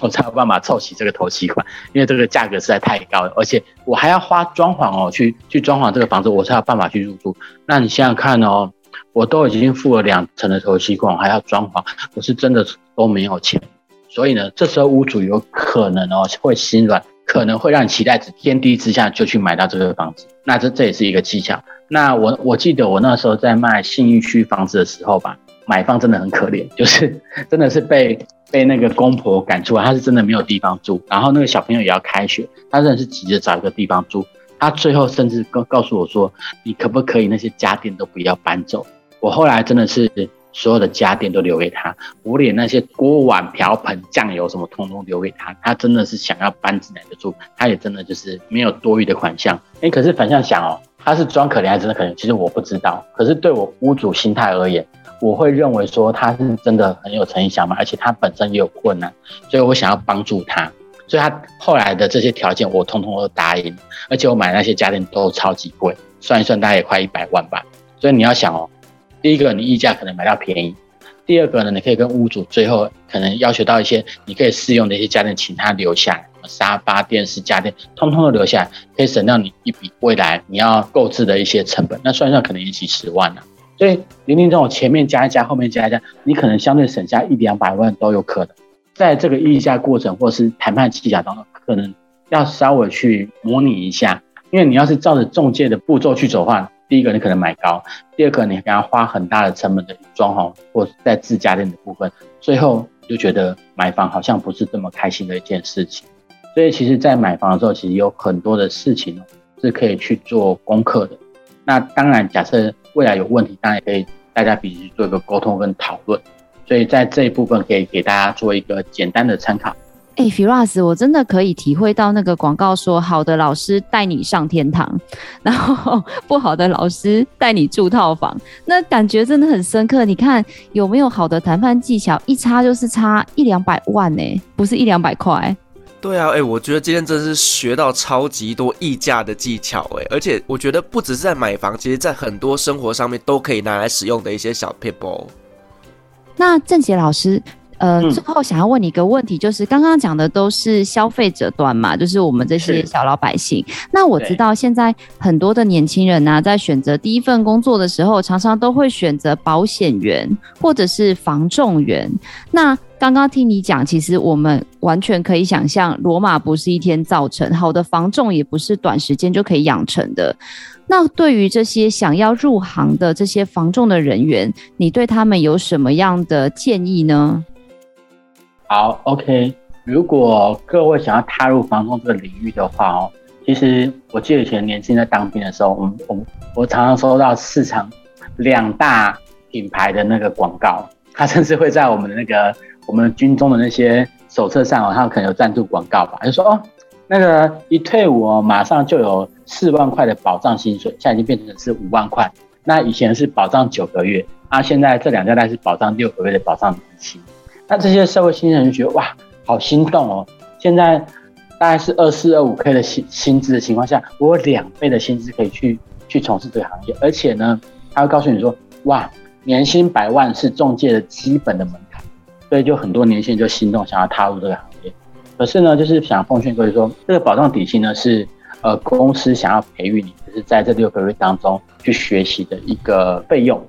我才有办法凑齐这个头期款，因为这个价格实在太高了，而且我还要花装潢哦，去去装潢这个房子，我才有办法去入住。那你想想看哦，我都已经付了两成的头期款，还要装潢，我是真的都没有钱。所以呢，这时候屋主有可能哦会心软，可能会让你期待值天低之下就去买到这个房子。那这这也是一个技巧。那我 我记得我那时候在卖信义区房子的时候吧，买方真的很可怜，就是真的是被被那个公婆赶出来，他是真的没有地方住，然后那个小朋友也要开学，他真的是急着找一个地方住。他最后甚至告告诉我说：“你可不可以那些家电都不要搬走？”我后来真的是所有的家电都留给他，我连那些锅碗瓢盆、酱油什么通通留给他。他真的是想要搬进来的住，他也真的就是没有多余的款项。哎，可是反向想哦，他是装可怜还是真的可怜？其实我不知道。可是对我屋主心态而言，我会认为说他是真的很有诚意想买，而且他本身也有困难，所以我想要帮助他。所以他后来的这些条件，我通通都答应，而且我买那些家电都超级贵，算一算大概也快一百万吧。所以你要想哦，第一个你溢价可能买到便宜，第二个呢，你可以跟屋主最后可能要求到一些你可以试用的一些家电，请他留下来，沙发、电视、家电通通都留下来，可以省掉你一笔未来你要购置的一些成本。那算一算可能也几十万了。所以林林总总前面加一加，后面加一加，你可能相对省下一两百万都有可能。在这个议价过程或是谈判技巧当中，可能要稍微去模拟一下，因为你要是照着中介的步骤去走的话，第一个你可能买高，第二个你还要花很大的成本的装潢或在自家电的部分，最后你就觉得买房好像不是这么开心的一件事情。所以其实，在买房的时候，其实有很多的事情是可以去做功课的。那当然，假设未来有问题，当然也可以大家彼此做一个沟通跟讨论。所以在这一部分可以给大家做一个简单的参考。哎，Firas，我真的可以体会到那个广告说，好的老师带你上天堂，然后不好的老师带你住套房，那感觉真的很深刻。你看有没有好的谈判技巧，一差就是差一两百万呢，不是一两百块。对啊，哎，我觉得今天真是学到超级多议价的技巧，哎，而且我觉得不只是在买房，其实在很多生活上面都可以拿来使用的一些小撇步。那郑杰老师，呃，最后想要问你一个问题，就是刚刚讲的都是消费者端嘛，就是我们这些小老百姓。那我知道现在很多的年轻人呢、啊，在选择第一份工作的时候，常常都会选择保险员或者是防重员。那刚刚听你讲，其实我们完全可以想象，罗马不是一天造成，好的防重也不是短时间就可以养成的。那对于这些想要入行的这些防重的人员，你对他们有什么样的建议呢？好，OK。如果各位想要踏入房仲这个领域的话哦，其实我记得以前年轻在当兵的时候，我我我常常收到市场两大品牌的那个广告，他甚至会在我们的那个我们军中的那些手册上哦，他可能有赞助广告吧，就说哦。那个一退伍，马上就有四万块的保障薪水，现在已经变成是五万块。那以前是保障九个月，啊，现在这两家单是保障六个月的保障期。那这些社会新人就觉得哇，好心动哦！现在大概是二四二五 K 的薪薪资的情况下，我有两倍的薪资可以去去从事这个行业，而且呢，他会告诉你说，哇，年薪百万是中介的基本的门槛，所以就很多年轻人就心动，想要踏入这个行业。可是呢，就是想奉劝各位说，这个保障底薪呢是，呃，公司想要培育你，就是在这六个月当中去学习的一个费用。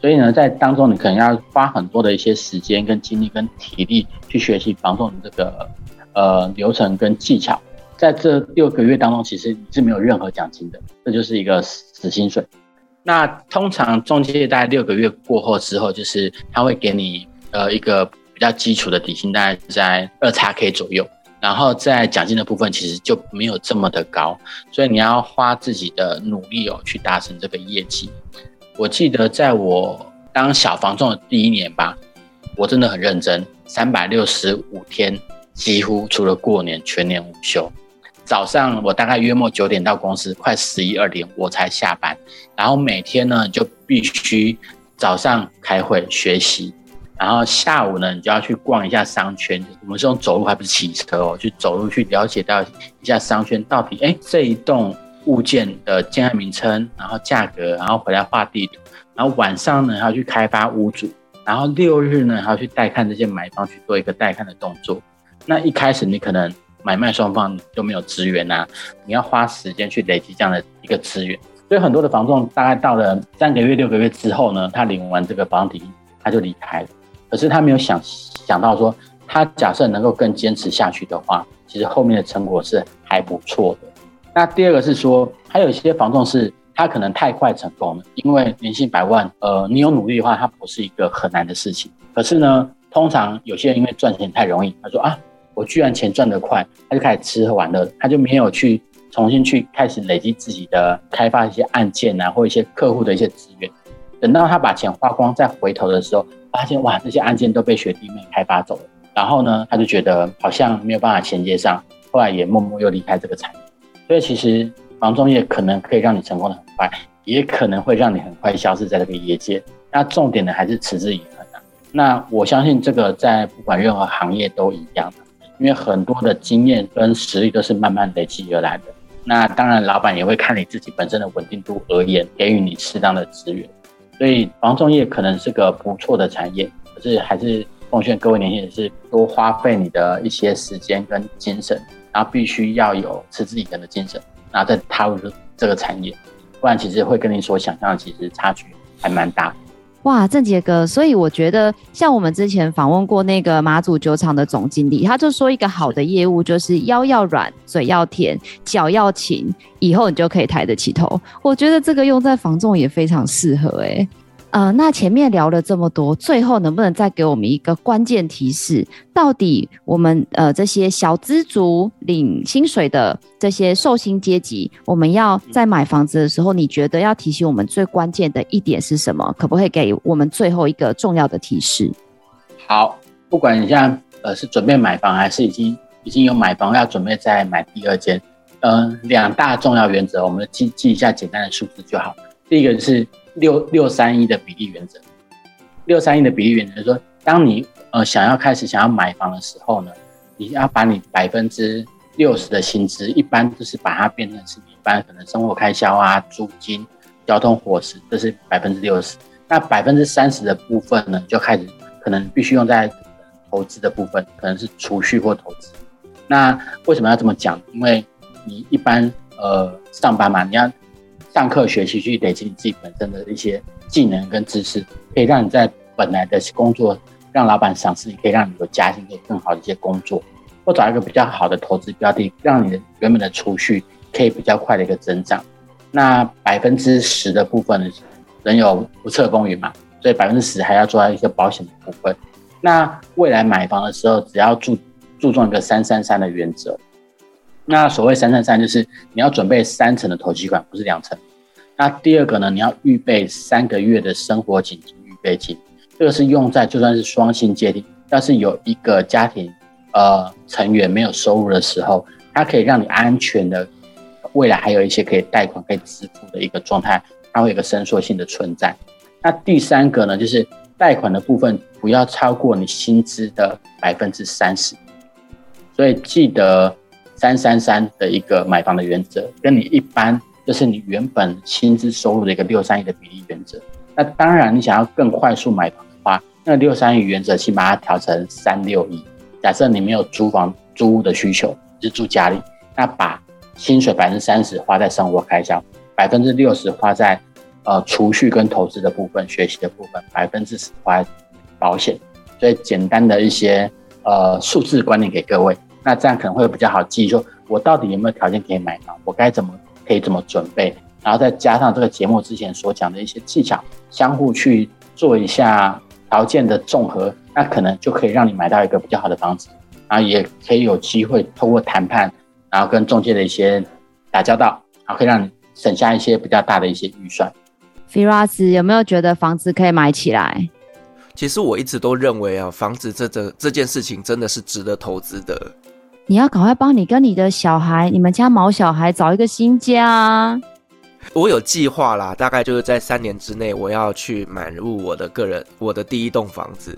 所以呢，在当中你可能要花很多的一些时间、跟精力、跟体力去学习房仲的这个呃流程跟技巧。在这六个月当中，其实你是没有任何奖金的，这就是一个死薪水。那通常中介大概六个月过后之后，就是他会给你呃一个。比较基础的底薪大概在二叉 K 左右，然后在奖金的部分其实就没有这么的高，所以你要花自己的努力哦去达成这个业绩。我记得在我当小房仲的第一年吧，我真的很认真，三百六十五天几乎除了过年全年无休。早上我大概约莫九点到公司，快十一二点我才下班，然后每天呢就必须早上开会学习。然后下午呢，你就要去逛一下商圈。我们是用走路，还不是骑车哦，去走路去了解到一下商圈到底，哎，这一栋物件的建案名称，然后价格，然后回来画地图。然后晚上呢，还要去开发屋主。然后六日呢，还要去带看这些买方去做一个带看的动作。那一开始你可能买卖双方都没有资源呐，你要花时间去累积这样的一个资源。所以很多的房仲大概到了三个月、六个月之后呢，他领完这个保障底薪，他就离开了。可是他没有想想到说，他假设能够更坚持下去的话，其实后面的成果是还不错的。那第二个是说，还有一些房仲是他可能太快成功了，因为年薪百万，呃，你有努力的话，它不是一个很难的事情。可是呢，通常有些人因为赚钱太容易，他说啊，我居然钱赚得快，他就开始吃喝玩乐，他就没有去重新去开始累积自己的开发一些案件啊，或一些客户的一些资源。等到他把钱花光，再回头的时候，发现哇，这些案件都被学弟妹开发走了。然后呢，他就觉得好像没有办法衔接上，后来也默默又离开这个产业。所以其实房仲业可能可以让你成功的很快，也可能会让你很快消失在这个业界。那重点呢，还是持之以恒啊。那我相信这个在不管任何行业都一样的，因为很多的经验跟实力都是慢慢累积而来的。那当然，老板也会看你自己本身的稳定度而言，给予你适当的资源。所以房仲业可能是个不错的产业，可是还是。奉劝各位年轻人是多花费你的一些时间跟精神，然后必须要有持之以恒的精神，然后再踏入这个产业，不然其实会跟你所想象的其实差距还蛮大。哇，郑杰哥，所以我觉得像我们之前访问过那个马祖酒厂的总经理，他就说一个好的业务就是腰要软，嘴要甜，脚要勤，以后你就可以抬得起头。我觉得这个用在防重也非常适合哎、呃，那前面聊了这么多，最后能不能再给我们一个关键提示？到底我们呃这些小资族领薪水的这些受薪阶级，我们要在买房子的时候，你觉得要提醒我们最关键的一点是什么？可不可以给我们最后一个重要的提示？好，不管你现在呃是准备买房，还是已经已经有买房要准备再买第二间，嗯、呃，两大重要原则，我们记记一下简单的数字就好。第一个是。六六三一的比例原则，六三一的比例原则就是说，当你呃想要开始想要买房的时候呢，你要把你百分之六十的薪资，一般就是把它变成是一般可能生活开销啊、租金、交通伙食，这是百分之六十。那百分之三十的部分呢，就开始可能必须用在投资的部分，可能是储蓄或投资。那为什么要这么讲？因为你一般呃上班嘛，你要。上课学习去累积你自己本身的一些技能跟知识，可以让你在本来的工作让老板赏识你，可以让你有加薪，可以更好的一些工作，或找一个比较好的投资标的，让你的原本的储蓄可以比较快的一个增长。那百分之十的部分呢，人有不测风云嘛，所以百分之十还要做到一个保险的部分。那未来买房的时候，只要注注重一个三三三的原则。那所谓三三三，就是你要准备三层的头期款，不是两层。那第二个呢，你要预备三个月的生活紧急预备金，这个是用在就算是双薪家庭，但是有一个家庭呃成员没有收入的时候，它可以让你安全的未来还有一些可以贷款可以支付的一个状态，它会有一个伸缩性的存在。那第三个呢，就是贷款的部分不要超过你薪资的百分之三十，所以记得。三三三的一个买房的原则，跟你一般就是你原本薪资收入的一个六三一的比例原则。那当然，你想要更快速买房的话，那六三一原则先把它调成三六一。假设你没有租房租屋的需求，是住家里，那把薪水百分之三十花在生活开销，百分之六十花在呃储蓄跟投资的部分、学习的部分，百分之十花在保险。所以简单的一些呃数字观念给各位。那这样可能会比较好记，说我到底有没有条件可以买房，我该怎么可以怎么准备，然后再加上这个节目之前所讲的一些技巧，相互去做一下条件的综合，那可能就可以让你买到一个比较好的房子，然后也可以有机会透过谈判，然后跟中介的一些打交道，然后可以让你省下一些比较大的一些预算。Firas 有没有觉得房子可以买起来？其实我一直都认为啊，房子这这这件事情真的是值得投资的。你要赶快帮你跟你的小孩，你们家毛小孩找一个新家啊。我有计划啦，大概就是在三年之内，我要去买入我的个人我的第一栋房子。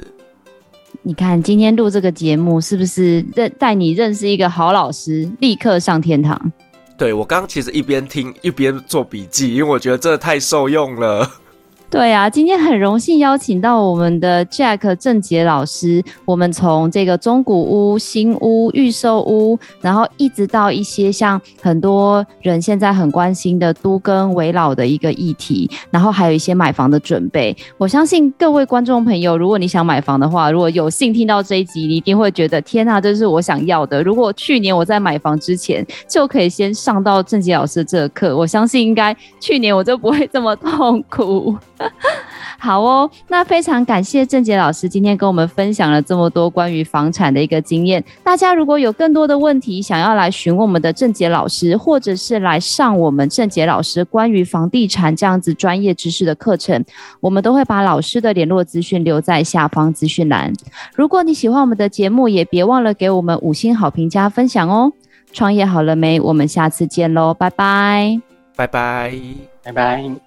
你看今天录这个节目，是不是认带你认识一个好老师，立刻上天堂？对，我刚刚其实一边听一边做笔记，因为我觉得这太受用了。对啊，今天很荣幸邀请到我们的 Jack 郑杰老师。我们从这个中古屋、新屋、预售屋，然后一直到一些像很多人现在很关心的都更危老的一个议题，然后还有一些买房的准备。我相信各位观众朋友，如果你想买房的话，如果有幸听到这一集，你一定会觉得天啊，这是我想要的。如果去年我在买房之前就可以先上到郑杰老师的这课，我相信应该去年我就不会这么痛苦。好哦，那非常感谢郑杰老师今天跟我们分享了这么多关于房产的一个经验。大家如果有更多的问题想要来询问我们的郑杰老师，或者是来上我们郑杰老师关于房地产这样子专业知识的课程，我们都会把老师的联络资讯留在下方资讯栏。如果你喜欢我们的节目，也别忘了给我们五星好评加分享哦。创业好了没？我们下次见喽，拜拜，拜拜，拜拜。